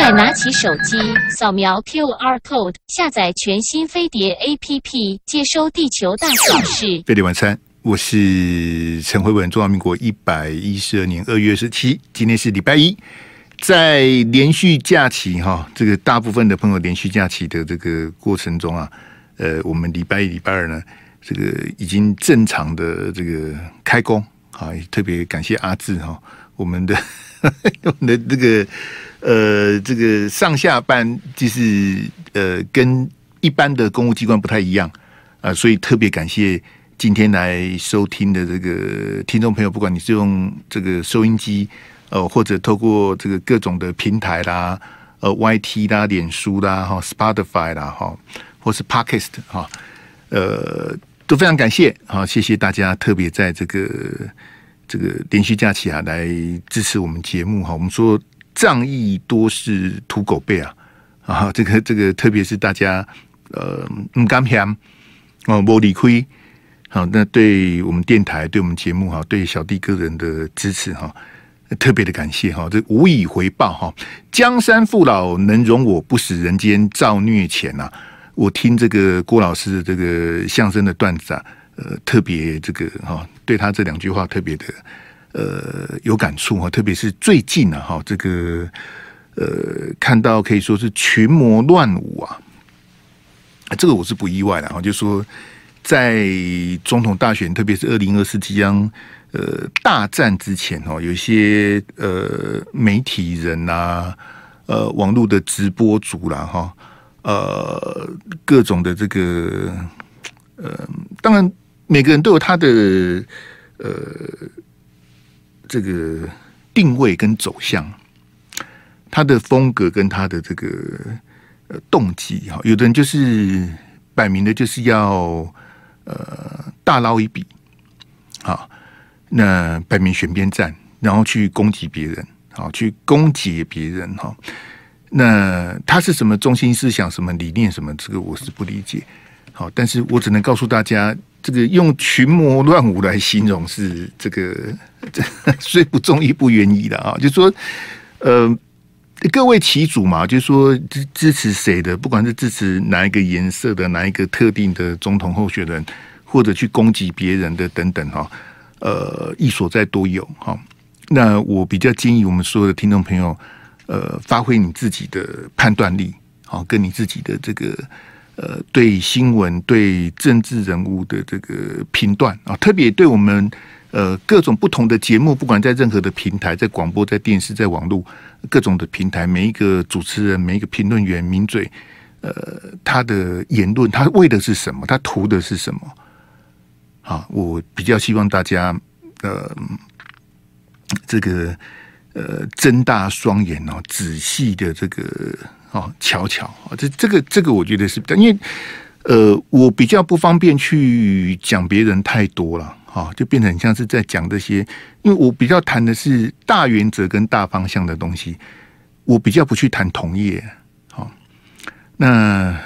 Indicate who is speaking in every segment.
Speaker 1: 快拿起手机，扫描 QR code，下载全新飞碟 APP，接收地球大小事。
Speaker 2: 飞碟晚餐，我是陈慧文。中华民国一百一十二年二月十七，今天是礼拜一，在连续假期哈，这个大部分的朋友连续假期的这个过程中啊，呃，我们礼拜一、礼拜二呢，这个已经正常的这个开工啊，特别感谢阿志哈，我们的 我们的这个。呃，这个上下班就是呃，跟一般的公务机关不太一样啊，呃，所以特别感谢今天来收听的这个听众朋友，不管你是用这个收音机，呃，或者透过这个各种的平台啦，呃，YT 啦、脸书啦、哈、Spotify 啦、哈，或是 Podcast 哈，呃，都非常感谢啊，谢谢大家特别在这个这个连续假期啊来支持我们节目哈，我们说。仗义多是土狗辈啊！啊，这个这个，特别是大家呃，唔敢偏哦，无理亏好，那对我们电台、对我们节目哈，对小弟个人的支持哈，特别的感谢哈，这无以回报哈。江山父老能容我，不使人间造孽钱呐。我听这个郭老师的这个相声的段子啊，呃，特别这个哈，对他这两句话特别的。呃，有感触哈，特别是最近啊，哈，这个呃，看到可以说是群魔乱舞啊，这个我是不意外的哈。就说在总统大选，特别是二零二四即将呃大战之前哦，有一些呃媒体人呐、呃，网络的直播主啦，哈，呃，各种的这个呃，当然每个人都有他的呃。这个定位跟走向，他的风格跟他的这个呃动机哈，有的人就是摆明的就是要呃大捞一笔，好，那摆明选边站，然后去攻击别人，好，去攻击别人哈。那他是什么中心思想、什么理念、什么这个我是不理解，好，但是我只能告诉大家。这个用群魔乱舞来形容是这个这 虽不中意不愿意的啊，就说呃，各位其主嘛，就是说支支持谁的，不管是支持哪一个颜色的哪一个特定的总统候选人，或者去攻击别人的等等哈，呃，一所在都有哈。那我比较建议我们所有的听众朋友，呃，发挥你自己的判断力，好，跟你自己的这个。呃，对新闻、对政治人物的这个评断啊，特别对我们呃各种不同的节目，不管在任何的平台，在广播、在电视、在网络各种的平台，每一个主持人、每一个评论员、名嘴，呃，他的言论，他为的是什么？他图的是什么？好，我比较希望大家呃，这个呃，睁大双眼哦，仔细的这个。哦，瞧瞧啊，这这个这个，我觉得是比较，因为呃，我比较不方便去讲别人太多了，哈，就变成像是在讲这些，因为我比较谈的是大原则跟大方向的东西，我比较不去谈同业，好，那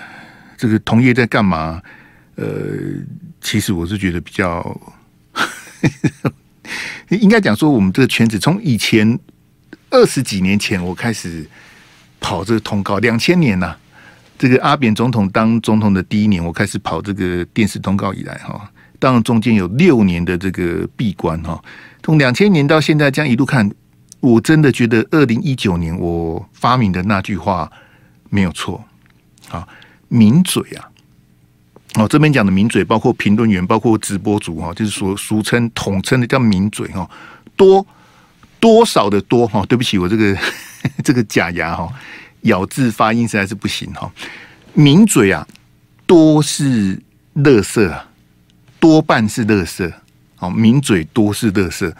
Speaker 2: 这个同业在干嘛？呃，其实我是觉得比较，应该讲说，我们这个圈子从以前二十几年前我开始。跑这个通告，两千年呐、这个阿扁总统当总统的第一年，我开始跑这个电视通告以来哈，当然中间有六年的这个闭关哈，从两千年到现在这样一路看，我真的觉得二零一九年我发明的那句话没有错，啊，名嘴啊，哦这边讲的名嘴包括评论员，包括直播主哈，就是说俗称统称的叫名嘴哈，多多少的多哈，对不起我这个。这个假牙哈，咬字发音实在是不行哈。名嘴啊，多是乐色啊，多半是乐色。好，名嘴多是乐色，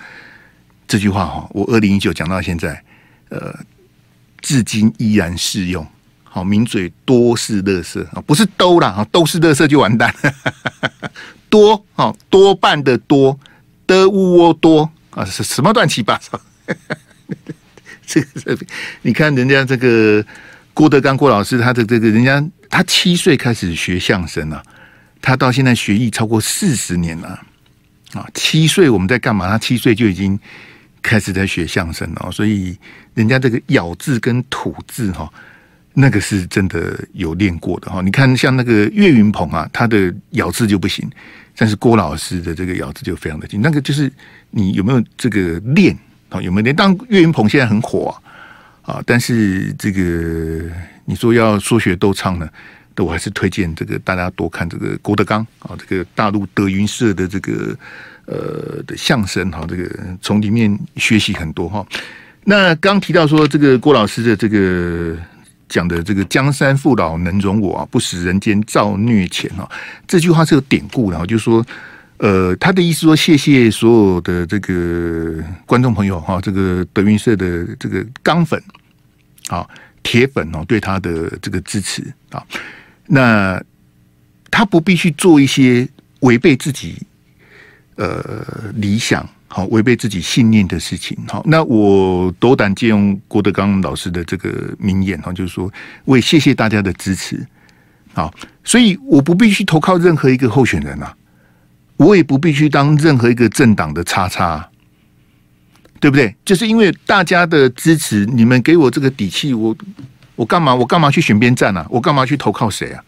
Speaker 2: 这句话哈，我二零一九讲到现在，呃，至今依然适用。好，名嘴多是乐色啊，不是都啦，都是乐色就完蛋。多啊，多半的多的乌窝多啊，是什么乱七八糟？这个你看人家这个郭德纲郭老师，他的这个人家他七岁开始学相声啊，他到现在学艺超过四十年了啊！七岁我们在干嘛？他七岁就已经开始在学相声了，所以人家这个咬字跟吐字哈，那个是真的有练过的哈。你看像那个岳云鹏啊，他的咬字就不行，但是郭老师的这个咬字就非常的精。那个就是你有没有这个练啊？有没有？当岳云鹏现在很火啊，但是这个你说要说学逗唱呢，我还是推荐这个大家多看这个郭德纲啊，这个大陆德云社的这个。呃的相声哈，这个从里面学习很多哈。那刚提到说这个郭老师的这个讲的这个江山父老能容我啊，不食人间造孽钱哈。这句话是有典故，然后就是说呃，他的意思说谢谢所有的这个观众朋友哈，这个德云社的这个钢粉啊铁粉哦，对他的这个支持啊。那他不必去做一些违背自己。呃，理想好，违背自己信念的事情好。那我斗胆借用郭德纲老师的这个名言哈，就是说，为谢谢大家的支持。好，所以我不必须投靠任何一个候选人啊，我也不必须当任何一个政党的叉叉，对不对？就是因为大家的支持，你们给我这个底气，我我干嘛？我干嘛去选边站啊？我干嘛去投靠谁啊？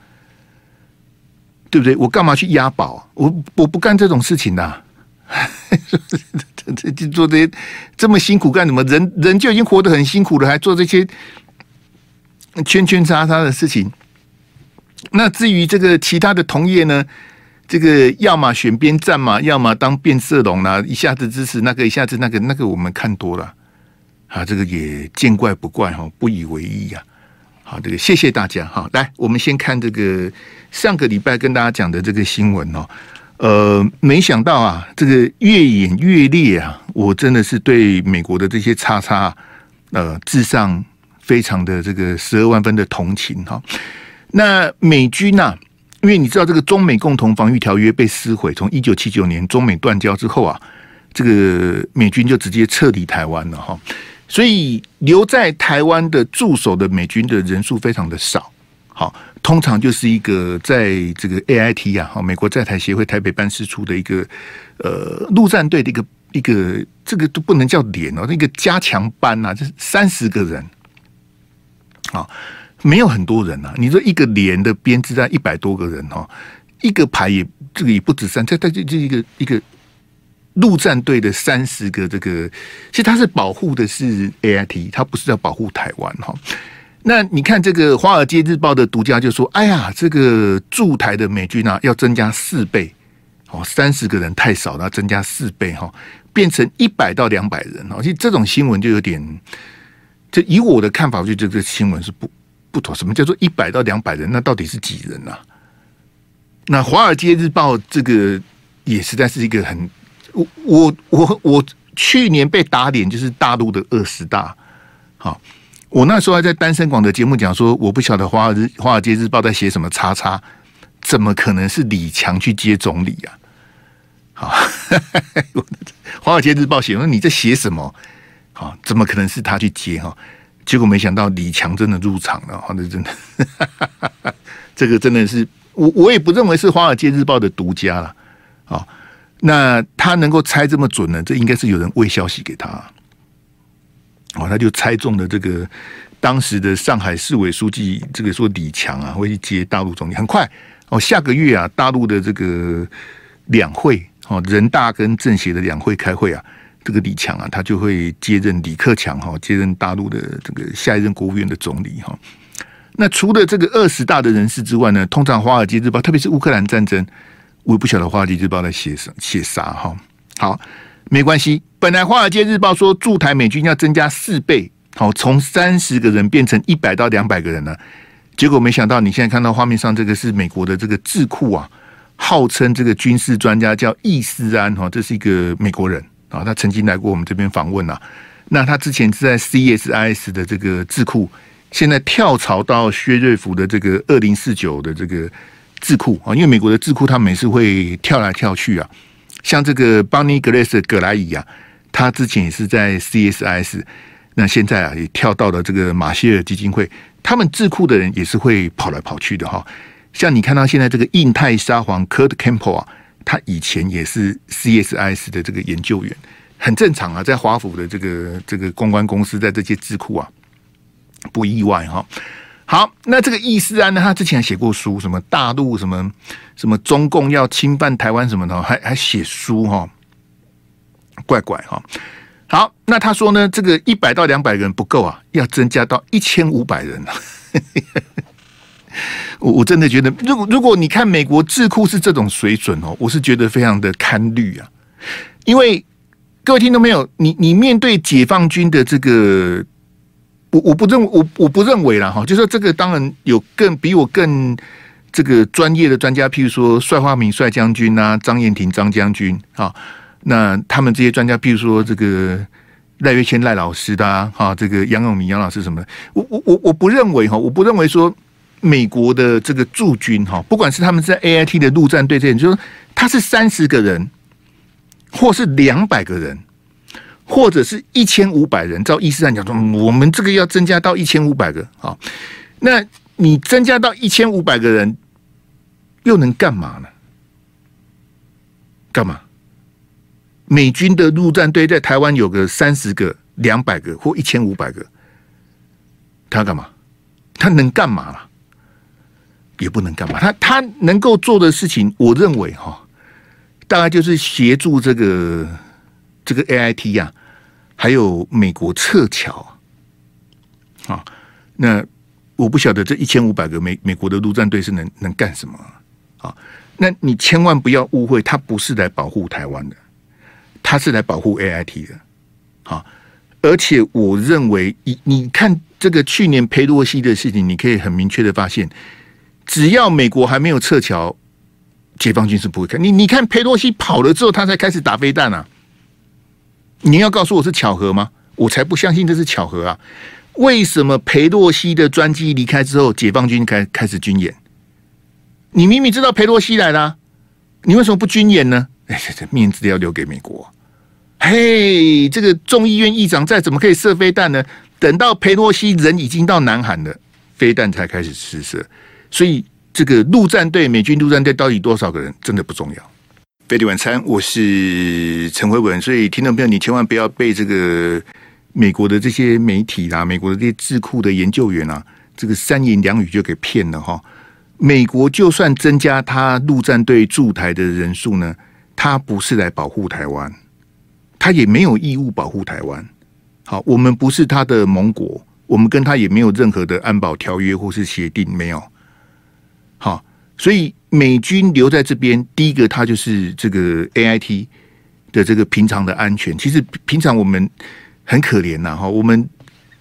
Speaker 2: 对不对？我干嘛去押宝？我我不干这种事情的、啊。这 这做这些这么辛苦干什么？人人就已经活得很辛苦了，还做这些圈圈叉叉的事情。那至于这个其他的同业呢？这个要么选边站嘛，要么当变色龙啦，一下子支持那个，一下子那个，那个我们看多了啊，这个也见怪不怪哈，不以为意呀。好，这个谢谢大家哈。来，我们先看这个上个礼拜跟大家讲的这个新闻哦。呃，没想到啊，这个越演越烈啊！我真的是对美国的这些叉叉呃，致上非常的这个十二万分的同情哈。那美军呐、啊，因为你知道这个中美共同防御条约被撕毁，从一九七九年中美断交之后啊，这个美军就直接撤离台湾了哈。所以留在台湾的驻守的美军的人数非常的少，好。通常就是一个在这个 AIT 啊，哈，美国在台协会台北办事处的一个呃陆战队的一个一个这个都不能叫连哦，那个加强班呐、啊，就是三十个人，好，没有很多人呐、啊。你说一个连的编制在一百多个人哈，一个排也这个也不止三，这这这这一个一个陆战队的三十个这个，其实他是保护的是 AIT，他不是要保护台湾哈。那你看这个《华尔街日报》的独家就说：“哎呀，这个驻台的美军啊，要增加四倍，哦，三十个人太少了，增加四倍哈，变成一百到两百人哦。其实这种新闻就有点，就以我的看法，就这个新闻是不不妥。什么叫做一百到两百人？那到底是几人呐、啊？那《华尔街日报》这个也实在是一个很，我我我我去年被打脸，就是大陆的二十大，好。”我那时候还在单身广的节目讲说，我不晓得华尔华尔街日报在写什么叉叉，怎么可能是李强去接总理呀？好，华尔街日报写说你在写什么？好，怎么可能是他去接哈？结果没想到李强真的入场了，哈，那真的，这个真的是我我也不认为是华尔街日报的独家了。好，那他能够猜这么准呢？这应该是有人喂消息给他。哦，他就猜中了这个当时的上海市委书记，这个说李强啊会去接大陆总理。很快哦，下个月啊，大陆的这个两会哦，人大跟政协的两会开会啊，这个李强啊，他就会接任李克强哈，接任大陆的这个下一任国务院的总理哈。那除了这个二十大的人士之外呢，通常《华尔街日报》，特别是乌克兰战争，我也不晓得《华尔街日报》在写什写啥哈。好。没关系，本来《华尔街日报》说驻台美军要增加四倍，好，从三十个人变成一百到两百个人呢。结果没想到，你现在看到画面上这个是美国的这个智库啊，号称这个军事专家叫易思安哈，这是一个美国人啊，他曾经来过我们这边访问啊。那他之前是在 CSIS 的这个智库，现在跳槽到薛瑞福的这个二零四九的这个智库啊，因为美国的智库他每次会跳来跳去啊。像这个邦尼格雷斯葛莱伊啊，他之前也是在 CSIS，那现在啊也跳到了这个马歇尔基金会，他们智库的人也是会跑来跑去的哈。像你看到现在这个印太沙皇 Kurt Campbell 啊，他以前也是 CSIS 的这个研究员，很正常啊，在华府的这个这个公关公司，在这些智库啊，不意外哈。好，那这个易思安呢，他之前还写过书，什么大陆什么什么中共要侵犯台湾什么的，还还写书哈，怪怪哈。好，那他说呢，这个一百到两百人不够啊，要增加到一千五百人啊。我我真的觉得，如果如果你看美国智库是这种水准哦，我是觉得非常的堪虑啊。因为各位听到没有？你你面对解放军的这个，我我不认我我不认为啦哈，就说这个当然有更比我更这个专业的专家，譬如说帅化明帅将军啊，张燕廷张将军啊，那他们这些专家，譬如说这个赖月谦赖老师的啊，哈，这个杨永明杨老师什么的，我我我我不认为哈，我不认为说。美国的这个驻军哈，不管是他们在 A I T 的陆战队这边，就是他是三十个人，或是两百个人，或者是一千五百人。照伊斯兰讲说，我们这个要增加到一千五百个啊，那你增加到一千五百个人，又能干嘛呢？干嘛？美军的陆战队在台湾有个三十个、两百个或一千五百个，他干嘛？他能干嘛了？也不能干嘛，他他能够做的事情，我认为哈，大概就是协助这个这个 AIT 呀、还有美国撤侨啊。那我不晓得这一千五百个美美国的陆战队是能能干什么啊？那你千万不要误会，他不是来保护台湾的，他是来保护 AIT 的啊。而且我认为，你你看这个去年裴洛西的事情，你可以很明确的发现。只要美国还没有撤侨，解放军是不会看。你你看，裴洛西跑了之后，他才开始打飞弹啊！你要告诉我是巧合吗？我才不相信这是巧合啊！为什么裴洛西的专机离开之后，解放军开开始军演？你明明知道裴洛西来了，你为什么不军演呢？哎，这这面子要留给美国。嘿，这个众议院议长再怎么可以射飞弹呢？等到裴洛西人已经到南韩了，飞弹才开始试射。所以，这个陆战队，美军陆战队到底多少个人，真的不重要。飞碟晚餐，我是陈辉文。所以，听众朋友，你千万不要被这个美国的这些媒体啦、美国的这些智库的研究员啊，这个三言两语就给骗了哈。美国就算增加他陆战队驻台的人数呢，他不是来保护台湾，他也没有义务保护台湾。好，我们不是他的盟国，我们跟他也没有任何的安保条约或是协定，没有。好，所以美军留在这边，第一个它就是这个 AIT 的这个平常的安全。其实平常我们很可怜呐，哈，我们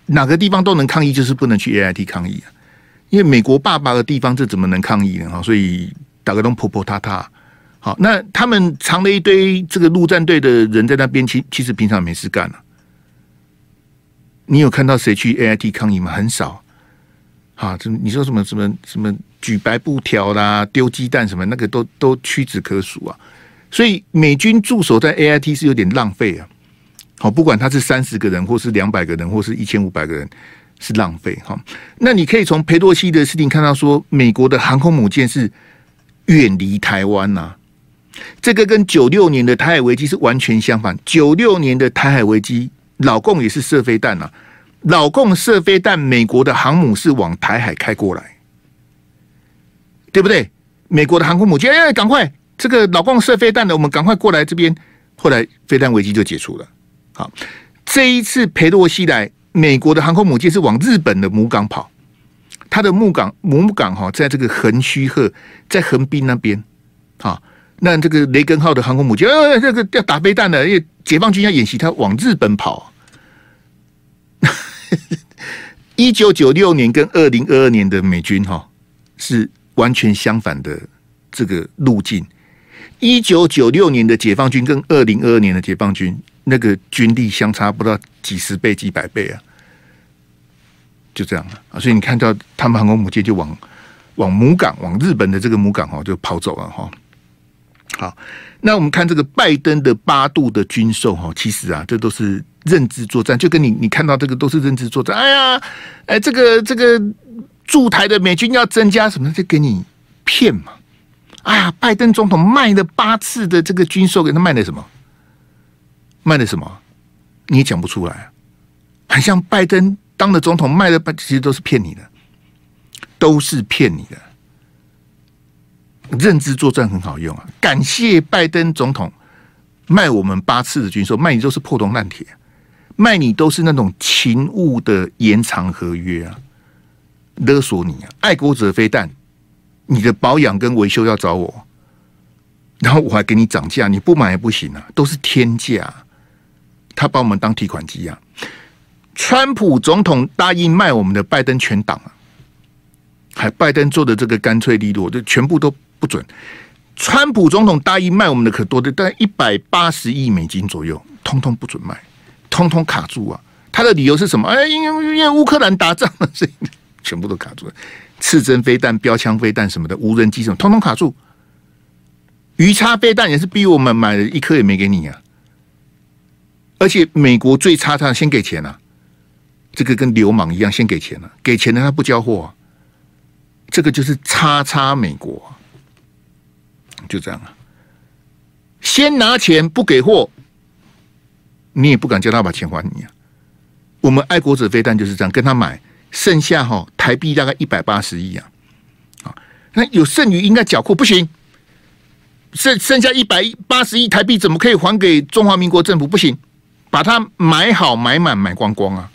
Speaker 2: 哪个地方都能抗议，就是不能去 AIT 抗议啊。因为美国爸爸的地方，这怎么能抗议呢？哈，所以打个洞婆婆塌塌。好，那他们藏了一堆这个陆战队的人在那边，其其实平常没事干了。你有看到谁去 AIT 抗议吗？很少。啊，这你说什么什么什么举白布条啦，丢鸡蛋什么，那个都都屈指可数啊。所以美军驻守在 AIT 是有点浪费啊。好，不管他是三十个人，或是两百个人，或是一千五百个人，是浪费哈。那你可以从裴洛西的事情看到，说美国的航空母舰是远离台湾呐、啊。这个跟九六年的台海危机是完全相反。九六年的台海危机，老共也是射飞弹呐。老共射飞弹，美国的航母是往台海开过来，对不对？美国的航空母舰，哎，赶快，这个老共射飞弹的，我们赶快过来这边。后来飞弹危机就解除了。好，这一次裴洛西来，美国的航空母舰是往日本的母港跑，它的母港母港哈，在这个横须贺，在横滨那边。好，那这个雷根号的航空母舰，呃，这个要打飞弹的，因为解放军要演习，它往日本跑。一九九六年跟二零二二年的美军哈是完全相反的这个路径。一九九六年的解放军跟二零二二年的解放军那个军力相差不到几十倍几百倍啊，就这样了啊。所以你看到他们航空母舰就往往母港往日本的这个母港哈就跑走了哈。好，那我们看这个拜登的八度的军售哈，其实啊这都是。认知作战就跟你你看到这个都是认知作战。哎呀，哎，这个这个驻台的美军要增加什么？就给你骗嘛。哎呀，拜登总统卖了八次的这个军售，给他卖的什么？卖的什么？你也讲不出来。很像拜登当了总统卖的，其实都是骗你的，都是骗你的。认知作战很好用啊！感谢拜登总统卖我们八次的军售，卖你都是破铜烂铁，卖你都是那种勤务的延长合约啊，勒索你啊！爱国者飞弹，你的保养跟维修要找我，然后我还给你涨价，你不买也不行啊，都是天价，他把我们当提款机啊！川普总统答应卖我们的拜登全党啊，还拜登做的这个干脆利落，就全部都。不准！川普总统答应卖我们的可多的，但一百八十亿美金左右，通通不准卖，通通卡住啊！他的理由是什么？哎，因为因为乌克兰打仗了，所以全部都卡住了。刺针飞弹、标枪飞弹什么的，无人机什么，通通卡住。鱼叉飞弹也是逼我们买了一颗也没给你啊！而且美国最差，他先给钱啊！这个跟流氓一样，先给钱了，给钱了他不交货啊！这个就是叉叉美国。就这样啊，先拿钱不给货，你也不敢叫他把钱还你啊。我们爱国者飞弹就是这样，跟他买，剩下哈台币大概一百八十亿啊，啊，那有剩余应该缴库，不行，剩剩下一百八十亿台币怎么可以还给中华民国政府？不行，把它买好买满买光光啊！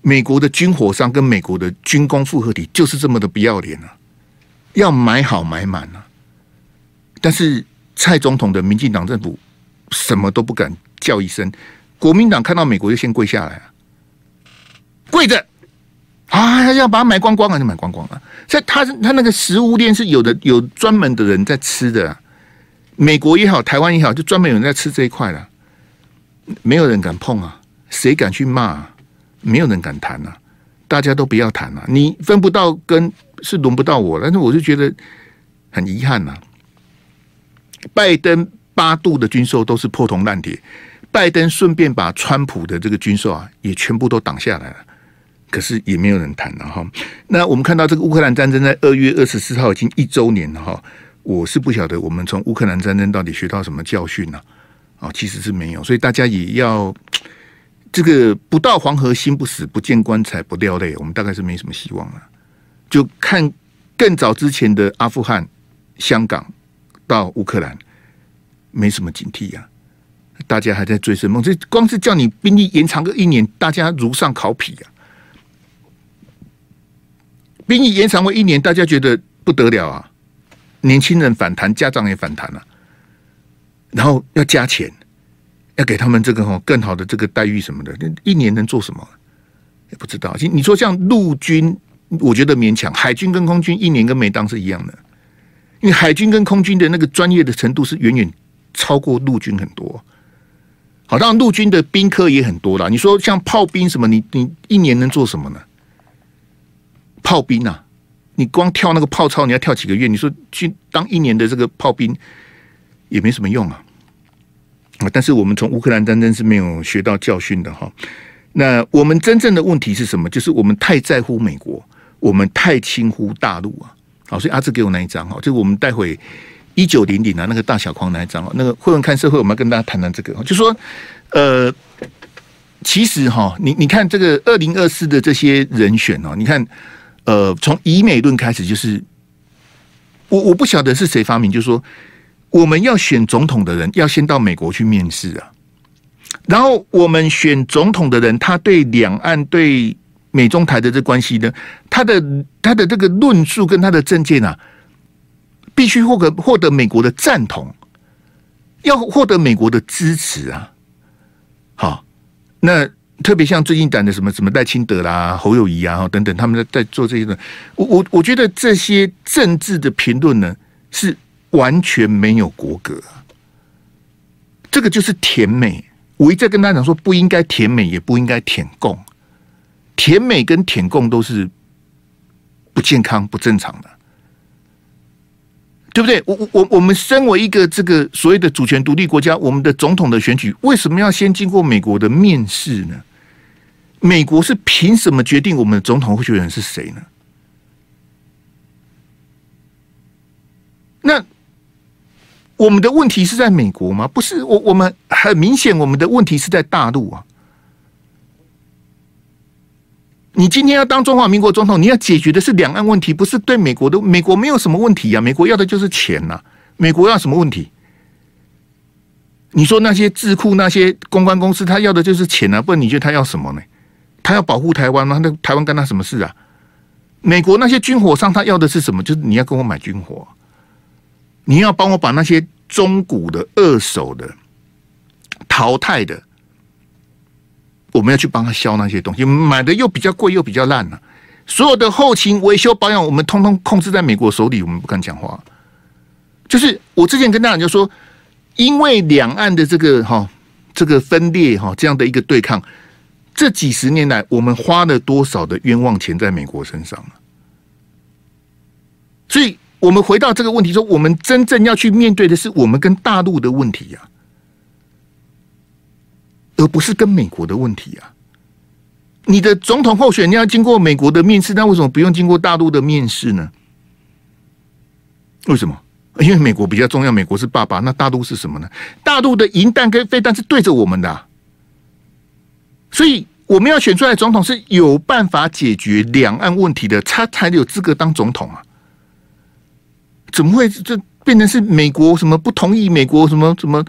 Speaker 2: 美国的军火商跟美国的军工复合体就是这么的不要脸啊，要买好买满啊！但是蔡总统的民进党政府什么都不敢叫一声，国民党看到美国就先跪下来啊，跪着。啊，要把它买光光啊，就买光光了。所以他他那个食物链是有的，有专门的人在吃的，美国也好，台湾也好，就专门有人在吃这一块了，没有人敢碰啊，谁敢去骂啊？没有人敢谈啊，大家都不要谈啊，你分不到根是轮不到我，但是我就觉得很遗憾呐。拜登八度的军售都是破铜烂铁，拜登顺便把川普的这个军售啊也全部都挡下来了，可是也没有人谈了哈。那我们看到这个乌克兰战争在二月二十四号已经一周年了哈，我是不晓得我们从乌克兰战争到底学到什么教训呢？啊，其实是没有，所以大家也要这个不到黄河心不死，不见棺材不掉泪，我们大概是没什么希望了。就看更早之前的阿富汗、香港。到乌克兰没什么警惕呀、啊，大家还在追生梦。这光是叫你兵役延长个一年，大家如上考妣呀、兵役延长为一年，大家觉得不得了啊！年轻人反弹，家长也反弹了、啊，然后要加钱，要给他们这个更好的这个待遇什么的。一年能做什么？也不知道。你说像陆军，我觉得勉强；海军跟空军一年跟没当是一样的。因为海军跟空军的那个专业的程度是远远超过陆军很多。好，当然陆军的兵科也很多啦。你说像炮兵什么，你你一年能做什么呢？炮兵啊，你光跳那个炮操，你要跳几个月？你说去当一年的这个炮兵也没什么用啊。啊，但是我们从乌克兰战争是没有学到教训的哈。那我们真正的问题是什么？就是我们太在乎美国，我们太轻忽大陆啊。好，所以阿志给我那一张哈，就我们待会一九零零啊，那个大小框那一张啊，那个会文看社会，我们要跟大家谈谈这个，就说呃，其实哈，你你看这个二零二四的这些人选哦，你看呃，从以美论开始，就是我我不晓得是谁发明，就是说我们要选总统的人要先到美国去面试啊，然后我们选总统的人，他对两岸对。美中台的这关系呢，他的他的这个论述跟他的政见啊，必须获得获得美国的赞同，要获得美国的支持啊。好，那特别像最近讲的什么什么赖清德啦、侯友谊啊等等，他们在在做这些的，我我我觉得这些政治的评论呢，是完全没有国格。这个就是舔美，我一再跟大家讲说，不应该舔美，也不应该舔共。舔美跟舔共都是不健康、不正常的，对不对？我我我我们身为一个这个所谓的主权独立国家，我们的总统的选举为什么要先经过美国的面试呢？美国是凭什么决定我们的总统候选人是谁呢？那我们的问题是在美国吗？不是，我我们很明显，我们的问题是在大陆啊。你今天要当中华民国总统，你要解决的是两岸问题，不是对美国的。美国没有什么问题呀、美国要的就是钱呐、美国要什么问题？你说那些智库、那些公关公司，他要的就是钱啊，不然你觉得他要什么呢？他要保护台湾吗？那台湾干他什么事啊？美国那些军火商，他要的是什么？就是你要跟我买军火，你要帮我把那些中古的、二手的、淘汰的。我们要去帮他销那些东西，买的又比较贵，又比较烂了、所有的后勤维修保养，我们通通控制在美国手里，我们不敢讲话。就是我之前跟大家就说，因为两岸的这个哈这个分裂哈这样的一个对抗，这几十年来我们花了多少的冤枉钱在美国身上了？所以我们回到这个问题说，我们真正要去面对的是我们跟大陆的问题呀、而不是跟美国的问题啊！你的总统候选人要经过美国的面试，那为什么不用经过大陆的面试呢？为什么？因为美国比较重要，美国是爸爸，那大陆是什么呢？大陆的银弹跟飞弹是对着我们的，所以我们要选出来总统是有办法解决两岸问题的，他才有资格当总统啊！怎么会这变成是美国什么不同意？美国什么什么？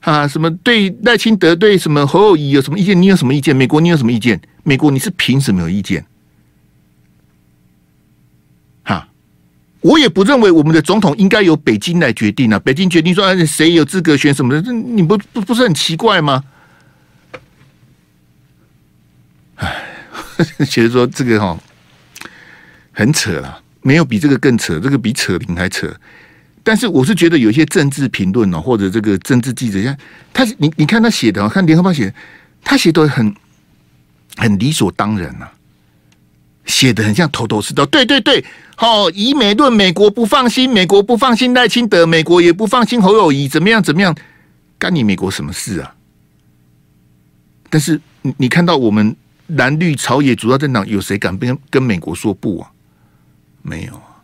Speaker 2: 啊，什么对赖清德对什么侯友谊有什么意见？你有什么意见？美国你有什么意见？美国你是凭什么有意见？哈，我也不认为我们的总统应该由北京来决定啊。北京决定说谁有资格选什么的，这你不不不是很奇怪吗？哎，其实说这个哈很扯了，没有比这个更扯，这个比扯铃还扯。但是我是觉得有些政治评论哦，或者这个政治记者，像他，你你看他写的，看联合报写，他写的很很理所当然呐，写的很像头头是道。对对对，好，以美论美国不放心，美国不放心赖清德，美国也不放心侯友谊，怎么样怎么样？干你美国什么事啊？但是你你看到我们蓝绿朝野主要政党有谁敢跟跟美国说不啊？没有。啊。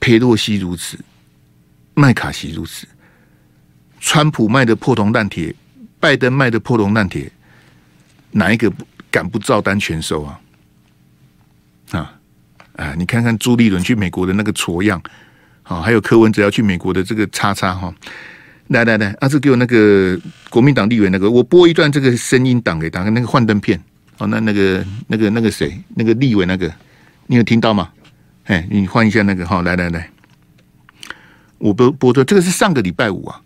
Speaker 2: 佩洛西如此，麦卡锡如此，川普卖的破铜烂铁，拜登卖的破铜烂铁，哪一个敢不照单全收啊？啊啊！你看看朱立伦去美国的那个挫样，好，还有柯文哲要去美国的这个叉叉哈，来来来，阿志给我那个国民党立委那个，我播一段这个声音档给大家，那个幻灯片，哦，那那个那个那个谁，那个立委那个，你有听到吗？哎，你换一下那个哈，来来来，我播播的这个是上个礼拜五啊，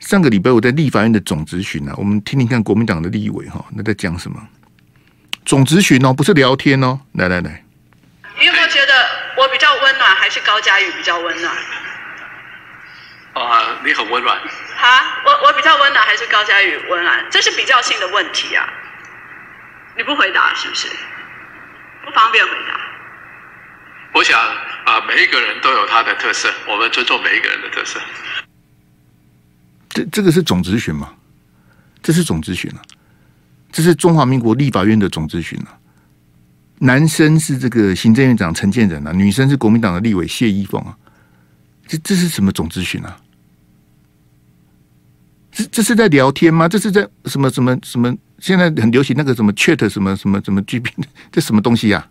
Speaker 2: 上个礼拜五在立法院的总咨询啊，我们听听看国民党的立委哈，那在讲什么？总咨询哦，不是聊天哦，来来来，
Speaker 3: 你有没有觉得我比较温暖，还是高嘉宇比较温暖？
Speaker 4: 啊，你很温暖。
Speaker 3: 哈，我我比较温暖，还是高佳宇温暖？这是比较性的问题啊，你不回答是不是？不方便回答。
Speaker 4: 我想啊，每一个人都有他的特色，我们尊重每一个人的特色。
Speaker 2: 这这个是总咨询吗？这是总咨询啊，这是中华民国立法院的总咨询啊。男生是这个行政院长陈建仁啊，女生是国民党的立委谢依凤啊。这这是什么总咨询啊？这这是在聊天吗？这是在什么什么什么？现在很流行那个什么 Chat 什么什么什么 G P，这什么东西呀？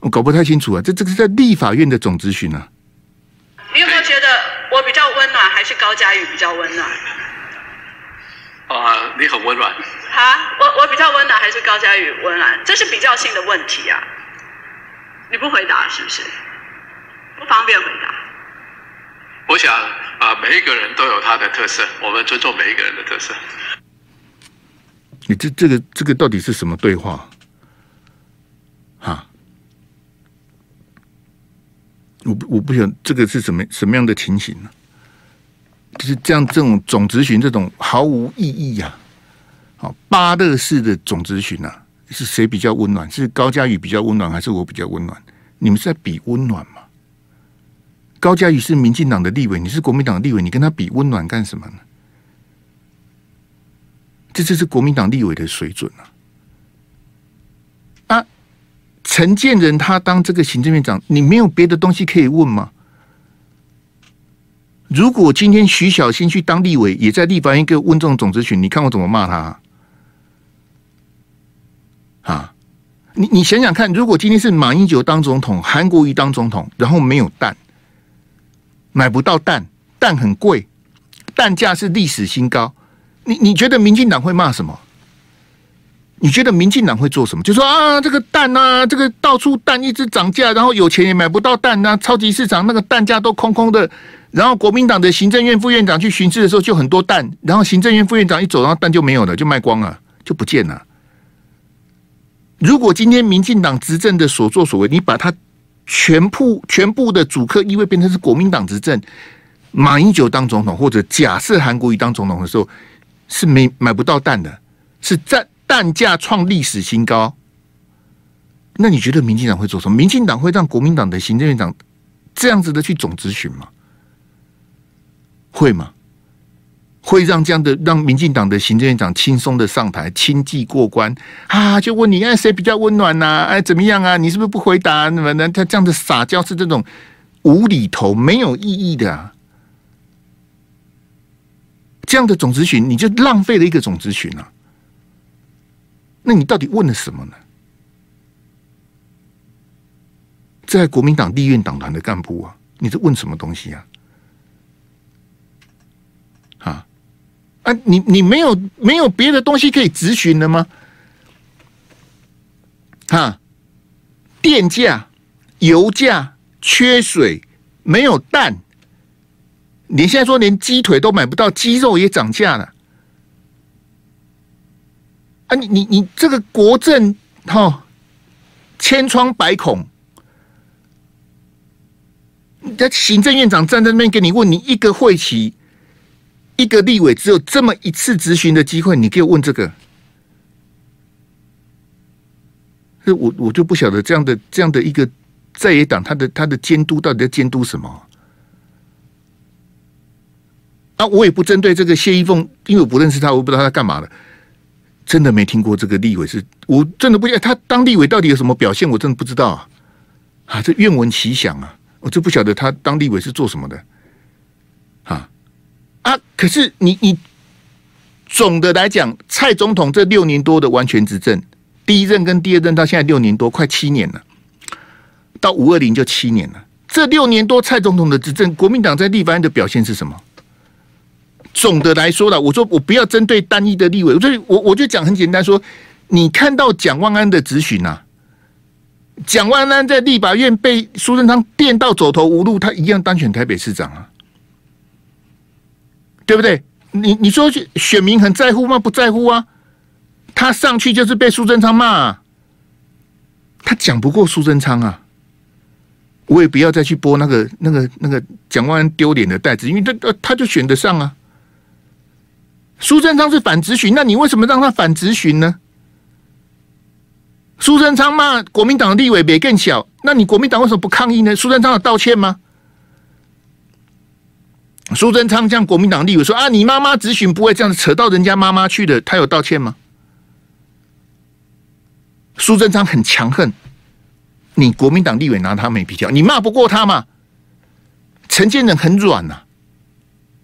Speaker 2: 我搞不太清楚啊，这这个是在立法院的总咨询啊。
Speaker 3: 你有没有觉得我比较温暖，还是高嘉宇比较温暖？
Speaker 4: 啊，你很温暖。
Speaker 3: 哈，我我比较温暖，还是高嘉宇温暖？这是比较性的问题啊。你不回答是不是？不方便回答。
Speaker 4: 我想啊，每一个人都有他的特色，我们尊重每一个人的特色。
Speaker 2: 你这这个这个到底是什么对话？我我不晓得这个是什么什么样的情形呢？就是这样，这种总质询这种毫无意义呀！好，巴勒式的总质询啊，是谁比较温暖？是高嘉宇比较温暖，还是我比较温暖？你们是在比温暖吗？高嘉瑜是民进党的立委，你是国民党立委，你跟他比温暖干什么呢？这就是国民党立委的水准啊！陈建仁他当这个行政院长，你没有别的东西可以问吗？如果今天徐小新去当立委，也在立法院给我问这种总质询，你看我怎么骂他？啊，你你想想看，如果今天是马英九当总统，韩国瑜当总统，然后没有蛋，买不到蛋，蛋很贵，蛋价是历史新高，你你觉得民进党会骂什么？你觉得民进党会做什么？就说啊，这个蛋啊，这个到处蛋一直涨价，然后有钱也买不到蛋啊，超级市场那个蛋价都空空的。然后国民党的行政院副院长去巡视的时候就很多蛋，然后行政院副院长一走，然后蛋就没有了，就卖光了，就不见了。如果今天民进党执政的所作所为，你把它全部全部的主客意味变成是国民党执政，马英九当总统，或者假设韩国瑜当总统的时候，是没买不到蛋的，是在。蛋价创历史新高，那你觉得民进党会做什么？民进党会让国民党的行政院长这样子的去总咨询吗？会吗？会让这样的让民进党的行政院长轻松的上台，轻骑过关啊？就问你，哎，谁比较温暖呐？哎，怎么样啊？你是不是不回答？那么呢？他这样的撒娇是这种无厘头、没有意义的啊！这样的总咨询，你就浪费了一个总咨询啊！那你到底问了什么呢？在国民党立院党团的干部啊，你是问什么东西？啊啊！你你没有没有别的东西可以咨询了吗？哈！电价、油价、缺水、没有蛋，你现在说连鸡腿都买不到，鸡肉也涨价了。啊，你你你这个国政哈、千疮百孔。这行政院长站在那边给你问，你一个会期，一个立委只有这么一次质询的机会，你给我问这个，我我就不晓得这样的这样的一个在野党，他的他的监督到底在监督什么？啊，我也不针对这个谢依凤，因为我不认识他，我不知道他干嘛的。真的没听过这个立委是，我真的不晓得他当立委到底有什么表现，我真的不知道啊！啊，这愿闻其详啊！我就不晓得他当立委是做什么的，啊！可是你你总的来讲，蔡总统这六年多的完全执政，第一任跟第二任到现在六年多，快七年了，到五二零就七年了。这六年多蔡总统的执政，国民党在立法院的表现是什么？总的来说了，我说我不要针对单一的立委，所以我我就讲很简单说，你看到蒋万安的质询呐，蒋万安在立法院被苏贞昌电到走投无路，他一样当选台北市长啊，对不对？你你说选民很在乎吗？不在乎啊，他上去就是被苏贞昌骂啊，他讲不过苏贞昌啊，我也不要再去播那个那个那个蒋万安丢脸的带子，因为他他就选得上啊。苏贞昌是反质询，那你为什么让他反质询呢？苏贞昌骂国民党的立委别更小，那你国民党为什么不抗议呢？苏贞昌有道歉吗？苏贞昌向国民党立委说：“啊，你妈妈质询不会这样扯到人家妈妈去的。”他有道歉吗？苏贞昌很强横，你国民党立委拿他没比较，你骂不过他吗？陈建仁很软呐、啊。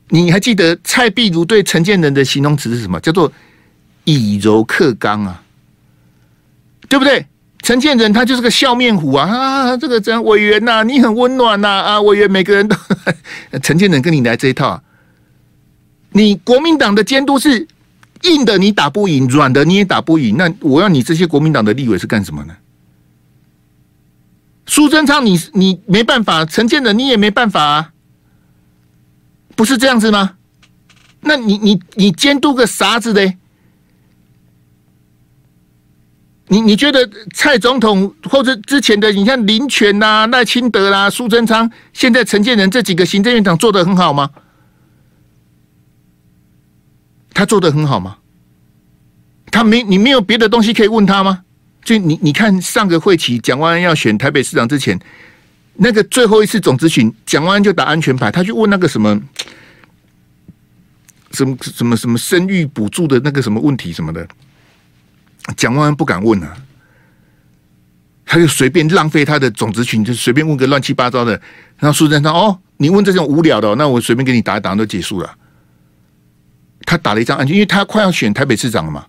Speaker 2: 你还记得蔡壁如对陈建仁的形容词是什么？叫做以柔克刚啊，对不对？陈建仁他就是个笑面虎啊啊！这个这样委员呐、你很温暖呐啊，委员每个人都 陈建仁跟你来这一套啊！你国民党的监督是硬的，你打不赢；软的你也打不赢。那我要你这些国民党的立委是干什么呢？苏贞昌你，你没办法；陈建仁你也没办法啊。不是这样子吗？那你你你监督个啥子的？你你觉得蔡总统或者之前的，你像林权呐、啊、赖清德啦、啊、苏贞昌，现在陈建仁这几个行政院长做得很好吗？他做得很好吗？他没你没有别的东西可以问他吗？就你你看上个会期蒋万安要选台北市长之前。那个最后一次总咨询，蒋万安就打安全牌，他去问那个什么什么什么什么生育补助的那个什么问题什么的，蒋万安不敢问啊。他就随便浪费他的种子群，就随便问个乱七八糟的，然后苏贞昌哦，你问这种无聊的，那我随便给你打一打都结束了。他打了一张安全，因为他快要选台北市长了嘛，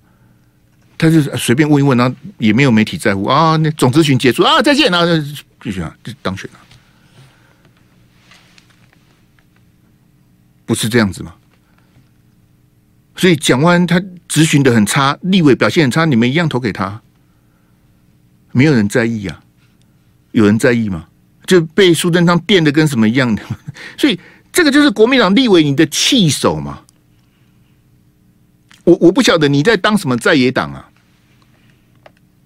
Speaker 2: 他就随便问一问，然后也没有媒体在乎啊，那种子群结束啊，再见，然后就继续啊，就当选了，不是这样子吗？所以蒋万他质询的很差，立委表现很差，你们一样投给他，没有人在意啊？有人在意吗？就被苏贞昌电的跟什么一样的，所以这个就是国民党立委你的气手嘛。我我不晓得你在当什么在野党啊？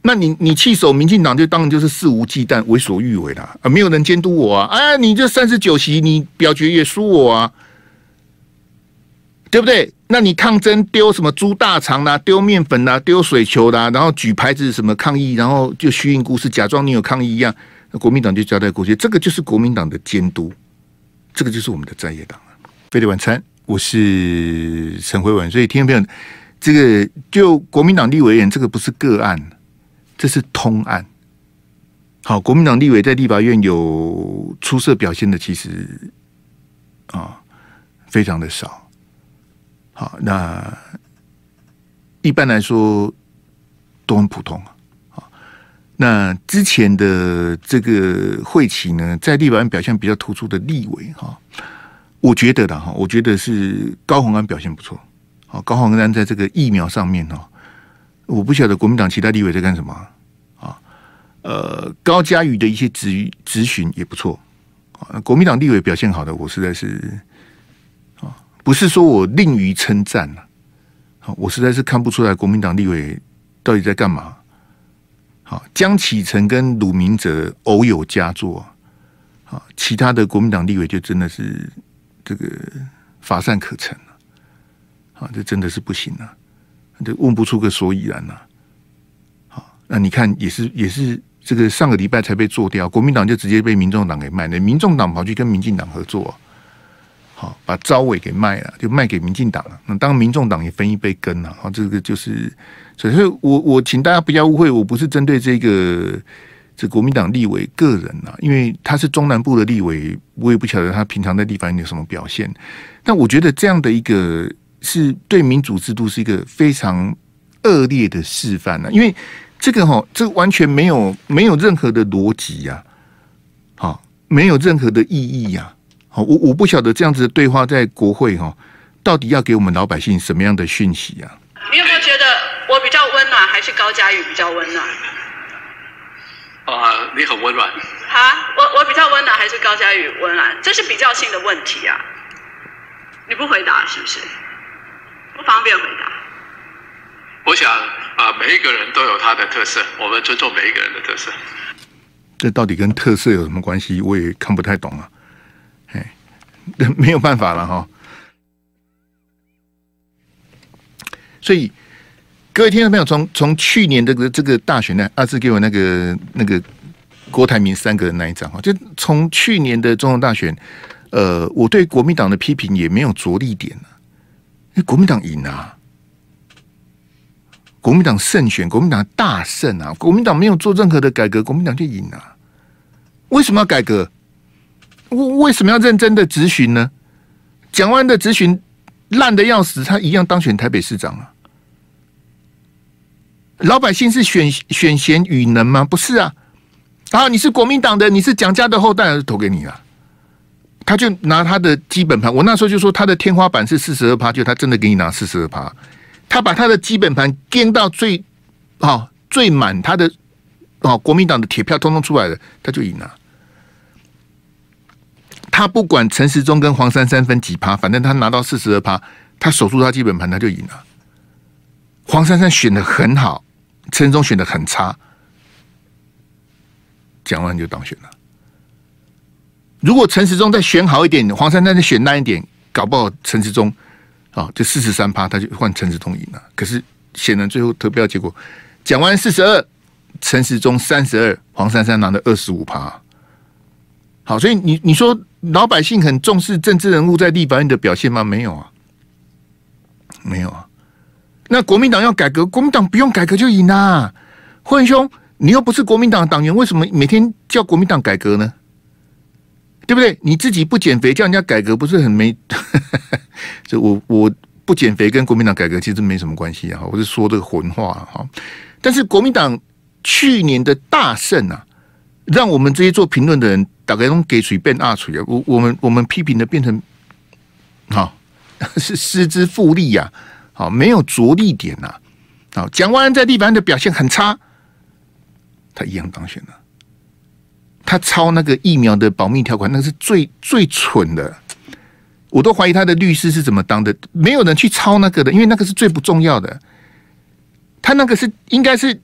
Speaker 2: 那你你气手民进党就当然就是肆无忌惮、为所欲为啦啊！没有人监督我啊！哎，你这三十九席你表决也输我啊，对不对？那你抗争丢什么猪大肠啦、丢面粉啦、丢水球啦，然后举牌子什么抗议，然后就虚应故事，假装你有抗议一样，那国民党就交代过去，这个就是国民党的监督，这个就是我们的在野党啊！飞碟晚餐，我是陈辉文，所以听众朋友，这个就国民党立委而言，这个不是个案，这是通案。好，国民党立委在立法院有出色表现的，其实啊，非常的少。好，那一般来说都很普通啊。那之前的这个会期呢，在立法院表现比较突出的立委哈，我觉得的哈，我觉得是高虹安表现不错。好，高虹安在这个疫苗上面哦，我不晓得国民党其他立委在干什么啊。呃，高嘉瑜的一些质质询也不错。啊，国民党立委表现好的，我实在是。不是说我吝于称赞了，我实在是看不出来国民党立委到底在干嘛。好，江启臣跟鲁明哲偶有佳作，好，其他的国民党立委就真的是这个乏善可陈了，好，这真的是不行了，这问不出个所以然了。好，那你看也是也是这个上个礼拜才被做掉，国民党就直接被民众党给卖了，民众党跑去跟民进党合作。把招委给卖了，就卖给民进党了。那当，民众党也分一杯羹了。好，这个就是，所以我我请大家不要误会，我不是针对这个这国民党立委个人呐，因为他是中南部的立委，我也不晓得他平常在地方有什么表现。但我觉得这样的一个是对民主制度是一个非常恶劣的示范呢，因为这个哈，这完全没有没有任何的逻辑呀，好，没有任何的意义呀。我我不晓得这样子的对话在国会哈，到底要给我们老百姓什么样的讯息啊？
Speaker 3: 你有没有觉得我比较温暖，还是高嘉宇比较温暖？
Speaker 4: 啊，你很温暖。
Speaker 3: 啊，我我比较温暖，还是高嘉宇温暖？这是比较性的问题啊！你不回答是不是？不方便回答。
Speaker 4: 我想啊，每一个人都有他的特色，我们尊重每一个人的特色。
Speaker 2: 这到底跟特色有什么关系？我也看不太懂啊。没有办法了哈，所以各位听众朋友？从从去年这个这个大选呢，阿志给我那个那个郭台铭三个人那一张哈，就从去年的总统大选，呃，我对国民党的批评也没有着力点了，因为国民党赢啊，国民党胜选，国民党大胜啊，国民党没有做任何的改革，国民党就赢了，为什么要改革？为什么要认真的质询呢？蒋万的质询烂的要死，他一样当选台北市长啊！老百姓是选选贤与能吗？不是啊！啊，你是国民党的，你是蒋家的后代，还是投给你了？他就拿他的基本盘，我那时候就说他的天花板是四十二趴，就他真的给你拿四十二趴，他把他的基本盘垫到最好最满，他的哦国民党的铁票通通出来了，他就赢了。他不管陈时中跟黄珊珊分几趴，反正他拿到四十二趴，他守住他基本盘，他就赢了。黄珊珊选的很好，陈时中选的很差，蒋万安就当选了。如果陈时中再选好一点，黄珊珊再选烂一点，搞不好陈时中啊就四十三趴，他就换陈时中赢了。可是显然最后投票结果，蒋万安四十二，陈时中三十二，黄珊珊拿了二十五趴。好，所以你你说老百姓很重视政治人物在立法院的表现吗？没有啊，没有啊。那国民党要改革，国民党不用改革就赢啊。霍元兄，你又不是国民党党员，为什么每天叫国民党改革呢？对不对？你自己不减肥，叫人家改革，不是很没？这我我不减肥跟国民党改革其实没什么关系啊！我是说这个混话哈。但是国民党去年的大胜啊，让我们这些做评论的人大概都给水变二水啊！我我们我们批评的变成好 是失之复利呀，好没有着力点呐！好，蒋万安在立法院的表现很差，他一样当选了。他抄那个疫苗的保密条款，那是最最蠢的。我都怀疑他的律师是怎么当的，没有人去抄那个的，因为那个是最不重要的。他那个是应该是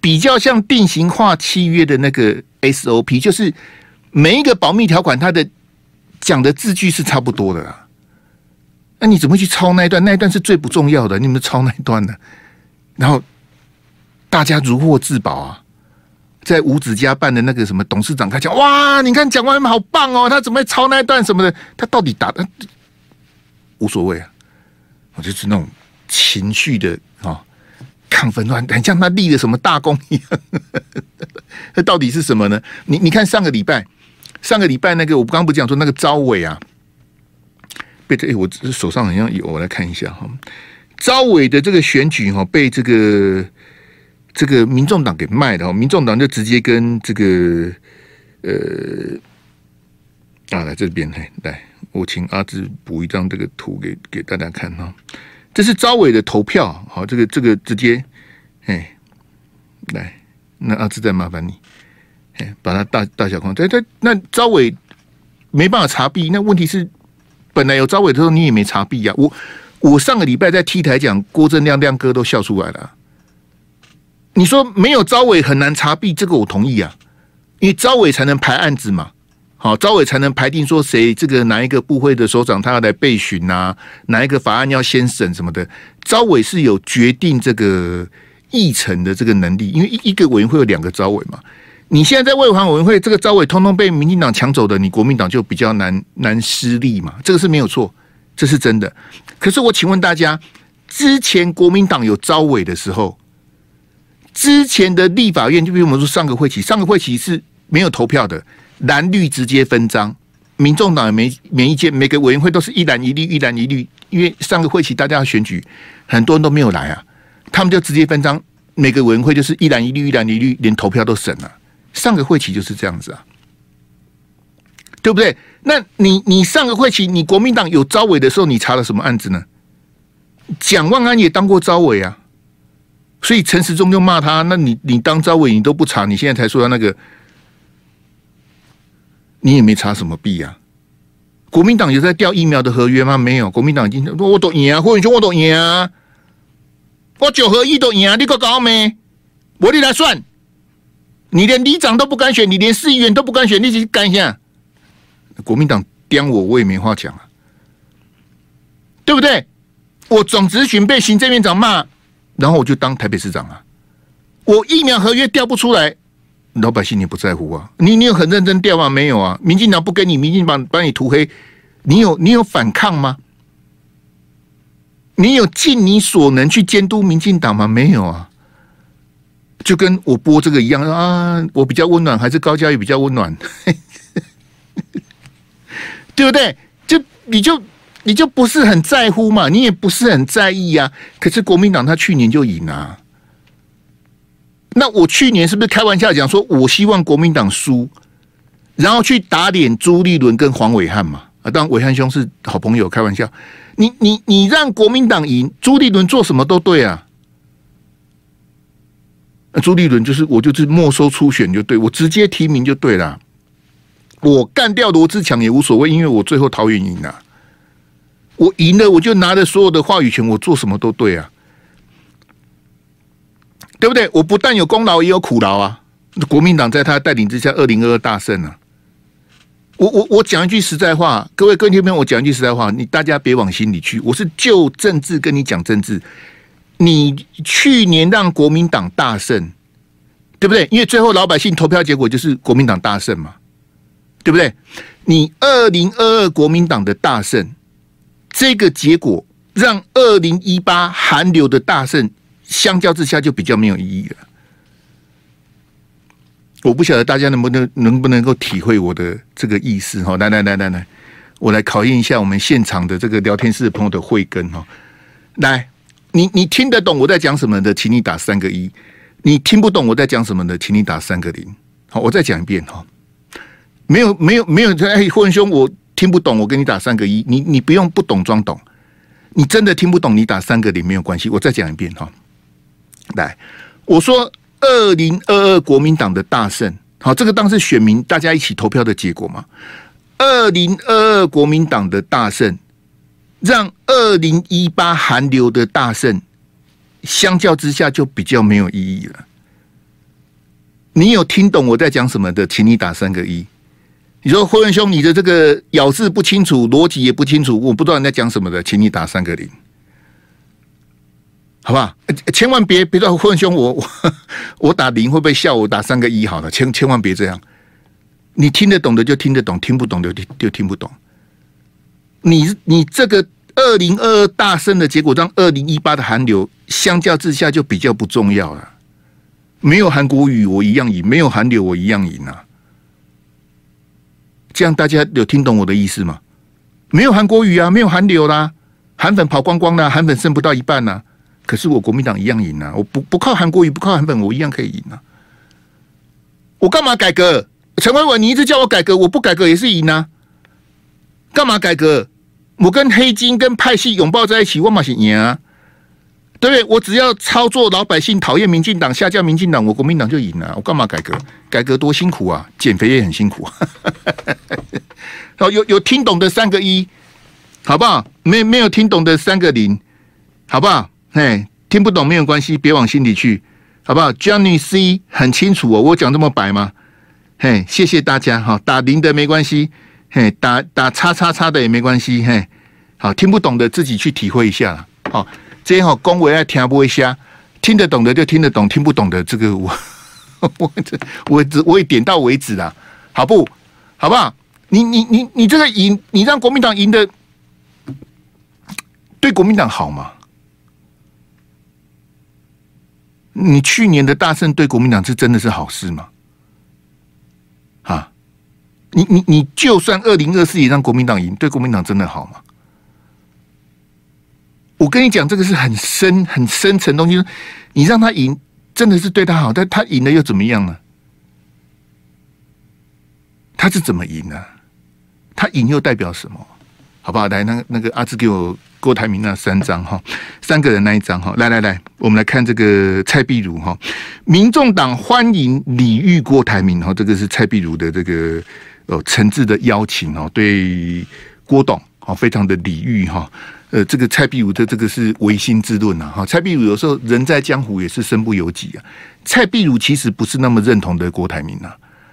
Speaker 2: 比较像定型化契约的那个 SOP，就是每一个保密条款，它的讲的字句是差不多的啦。那你怎么去抄那一段？那一段是最不重要的，你们抄那一段呢？然后大家如获至宝啊！在五子家办的那个什么董事长，他讲哇，你看蒋万安好棒哦，他怎么会抄那一段什么的？他到底打的无所谓啊，我就是那种情绪的啊，亢奋乱，很像他立了什么大功一样。那到底是什么呢？你你看上个礼拜，上个礼拜那个我刚刚不讲说那个召委啊，被这、欸、我手上好像有，我来看一下哈，召委的这个选举哈被这个。这个民众党给卖的，民众党就直接跟这个呃啊来这边来来，我请阿志补一张这个图给给大家看哈，这是招委的投票，好，这个这个直接哎来，那阿志再麻烦你哎，把它大大小框，在在那招委没办法查弊，那问题是本来有招委的时候你也没查弊呀，我我上个礼拜在 T 台讲郭正亮亮哥都笑出来了。你说没有招委很难查弊，这个我同意啊，因为召委才能排案子嘛，好，招委才能排定说谁这个哪一个部会的首长他要来备询啊，哪一个法案要先审什么的，招委是有决定这个议程的这个能力，因为一一个委员会有两个招委嘛，你现在在外环委员会这个招委通通被民进党抢走的，你国民党就比较难难施力嘛，这个是没有错，这是真的。可是我请问大家，之前国民党有招委的时候？之前的立法院，就比如我们说上个会期，上个会期是没有投票的，蓝绿直接分赃，民众党也没没意见，每个委员会都是一蓝一绿，一蓝一绿。因为上个会期大家要选举，很多人都没有来啊，他们就直接分赃，每个委员会就是一蓝一绿，一蓝一绿，连投票都省了。上个会期就是这样子啊，对不对？那你你上个会期，你国民党有招委的时候，你查了什么案子呢？蒋万安也当过招委啊。所以陈时中就骂他，那你你当招委你都不查，你现在才说他那个，你也没查什么弊呀？国民党有在调疫苗的合约吗？没有，国民党已经我都赢啊，霍永雄我都赢啊，我九合一都赢啊，你够搞没？我你来算，你连里长都不敢选，你连市议员都不敢选，你去干一下？国民党刁我，我也没话讲啊，对不对？我总质询被行政院长骂。然后我就当台北市长啊！我疫苗合约调不出来，老百姓你不在乎啊？你你有很认真调吗？没有啊！民进党不跟你，民进党把你涂黑，你有你有反抗吗？你有尽你所能去监督民进党吗？没有啊！就跟我播这个一样啊！我比较温暖，还是高嘉瑜比较温暖？对不对？就你就。你就不是很在乎嘛？你也不是很在意呀、啊。可是国民党他去年就赢啊。那我去年是不是开玩笑讲说，我希望国民党输，然后去打脸朱立伦跟黄伟汉嘛？啊，当然暐瀚兄是好朋友，开玩笑。你你你让国民党赢，朱立伦做什么都对啊。朱立伦就是我就是没收初选就对，我直接提名就对了。我干掉罗志强也无所谓，因为我最后桃园赢了。我赢了，我就拿着所有的话语权，我做什么都对啊，对不对？我不但有功劳，也有苦劳啊。国民党在他带领之下，二零二二大胜啊。我我我讲一句实在话，各位各位听众朋友，我讲一句实在话，你大家别往心里去。我是就政治跟你讲政治。你去年让国民党大胜，对不对？因为最后老百姓投票结果就是国民党大胜嘛，对不对？你二零二二国民党的大胜。这个结果让二零一八韩流的大胜相较之下就比较没有意义了。我不晓得大家能不能能不能够体会我的这个意思哈。来来来来来，我来考验一下我们现场的这个聊天室的朋友的慧根哈。来，你你听得懂我在讲什么的，请你打三个一；你听不懂我在讲什么的，请你打三个零。好，我再讲一遍哈。没有没有没有，哎，霍文兄，我听不懂，我给你打三个一。你你不用不懂装懂，你真的听不懂，你打三个零没有关系。我再讲一遍哈。来，我说二零二二国民党的大胜，好，这个当是选民大家一起投票的结果嘛？二零二二国民党的大胜，让二零一八韩流的大胜，相较之下就比较没有意义了。你有听懂我在讲什么的，请你打三个一。你说霍元兄，你的这个咬字不清楚，逻辑也不清楚，我不知道你在讲什么的，请你打三个零。好不好？千万别别说混兄，我我 我打零会不会笑？我打三个一好了，千千万别这样。你听得懂的就听得懂，听不懂的就就听不懂。你你这个二零二二大胜的结果，让二零一八的韩流相较之下就比较不重要了。没有韩国语，我一样赢；没有韩流，我一样赢啊。这样大家有听懂我的意思吗？没有韩国语啊，没有韩流啦，韩粉跑光光了，韩粉剩不到一半呢。可是我国民党一样赢啊！我不不靠韩国瑜，不靠韩粉，我一样可以赢啊！我干嘛改革？陈伟文，你一直叫我改革，我不改革也是赢啊！干嘛改革？我跟黑金跟派系拥抱在一起，我嘛是赢啊！对不对？我只要操作老百姓讨厌民进党，下架民进党，我国民党就赢了。我干嘛改革？改革多辛苦啊！减肥也很辛苦啊！好，有有听懂的三个一，好不好？没没有听懂的三个零，好不好？哎，听不懂没有关系，别往心里去，好不好？Johnny C 很清楚哦，我讲这么白吗？嘿，谢谢大家哈，打零的没关系，嘿，打打叉叉叉的也没关系，嘿，好，听不懂的自己去体会一下，好，这样好，恭维爱听不一下，听得懂的就听得懂，听不懂的这个我 我这我只我也点到为止啦，好不？好不好？你你你你这个赢，你让国民党赢的，对国民党好吗？你去年的大胜对国民党是真的是好事吗？啊，你你你就算二零二四也让国民党赢，对国民党真的好吗？我跟你讲，这个是很深很深层东西。你让他赢，真的是对他好，但他赢了又怎么样呢？他是怎么赢呢？他赢又代表什么？好不好？来，那那个阿志给我。郭台铭那三张哈，三个人那一张哈，来来来，我们来看这个蔡壁如哈，民众党欢迎礼遇郭台铭哈，这个是蔡壁如的这个呃诚挚的邀请哦，对郭董啊非常的礼遇哈，呃这个蔡壁如的这个是违心之论呐哈，蔡壁如有时候人在江湖也是身不由己啊，蔡壁如其实不是那么认同的郭台铭呐，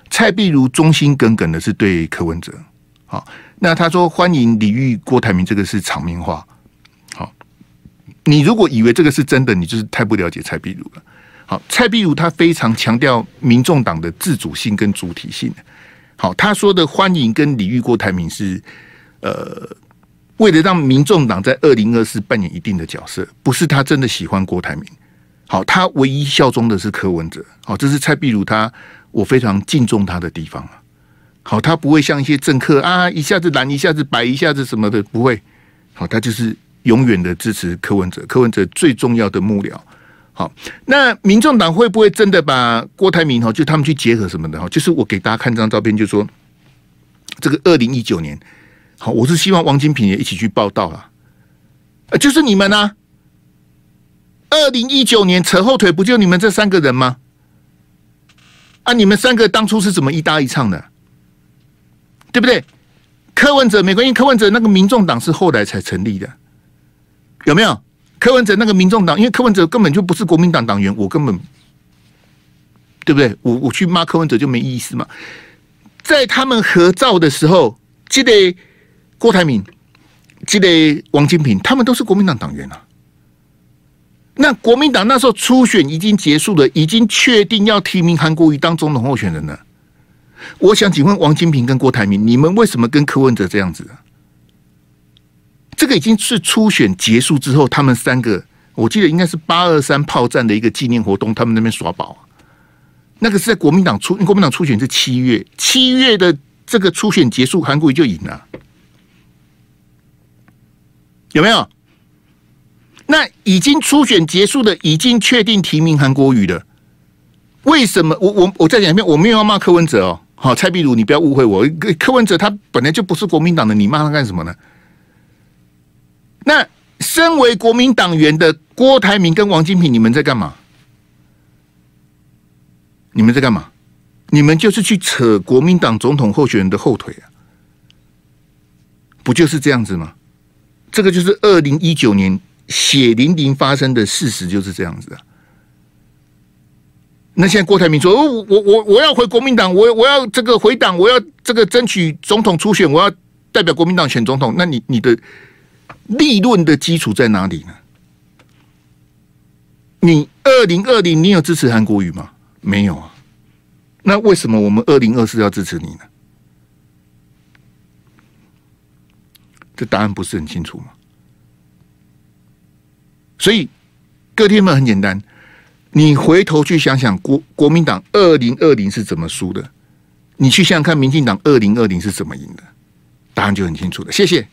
Speaker 2: 蔡壁如忠心耿耿的是对柯文哲，好，那他说欢迎李玉郭台铭，这个是场面话。好你如果以为这个是真的，你就是太不了解蔡壁如了。好，蔡壁如他非常强调民众党的自主性跟主体性。好，他说的欢迎跟李玉郭台铭是，呃，为了让民众党在二零二四扮演一定的角色，不是他真的喜欢郭台铭。好，他唯一效忠的是柯文哲。好，这是蔡壁如他我非常敬重他的地方啊。好，他不会像一些政客啊，一下子蓝，一下子白，一下子什么的，不会。好，他就是。永远的支持柯文哲，柯文哲最重要的幕僚。好，那民众党会不会真的把郭台铭哈，就他们去结合什么的哈？就是我给大家看这张照片，就说这个二零一九年，好，我是希望王金平也一起去报道了。呃，就是你们啊，二零一九年扯后腿不就你们这三个人吗？啊，你们三个当初是怎么一搭一唱的？对不对？柯文哲没关系，柯文哲那个民众党是后来才成立的。有没有柯文哲那个民众党？因为柯文哲根本就不是国民党党员，我根本对不对？我我去骂柯文哲就没意思嘛。在他们合照的时候，记得郭台铭，记得王金平，他们都是国民党党员啊。那国民党那时候初选已经结束了，已经确定要提名韩国瑜当总统候选人了。我想请问王金平跟郭台铭，你们为什么跟柯文哲这样子？这个已经是初选结束之后，他们三个，我记得应该是八二三炮战的一个纪念活动，他们那边耍宝。那个是在国民党初，国民党初选是七月，七月的这个初选结束，韩国瑜就赢了，有没有？那已经初选结束的，已经确定提名韩国瑜的，为什么？我我我再讲一遍，我没有要骂柯文哲哦。好，蔡壁如，你不要误会我。柯文哲他本来就不是国民党的，你骂他干什么呢？那身为国民党员的郭台铭跟王金平，你们在干嘛？你们在干嘛？你们就是去扯国民党总统候选人的后腿啊！不就是这样子吗？这个就是二零一九年血淋淋发生的事实，就是这样子啊。那现在郭台铭说：“哦，我我我要回国民党，我我要这个回党，我要这个争取总统初选，我要代表国民党选总统。那你你的立论的基础在哪里呢？你二零二零你有支持韩国瑜吗？没有啊。那为什么我们二零二四要支持你呢？这答案不是很清楚吗？所以各天们很简单。”你回头去想想国国民党二零二零是怎么输的？你去想想看，民进党二零二零是怎么赢的？答案就很清楚了。谢谢。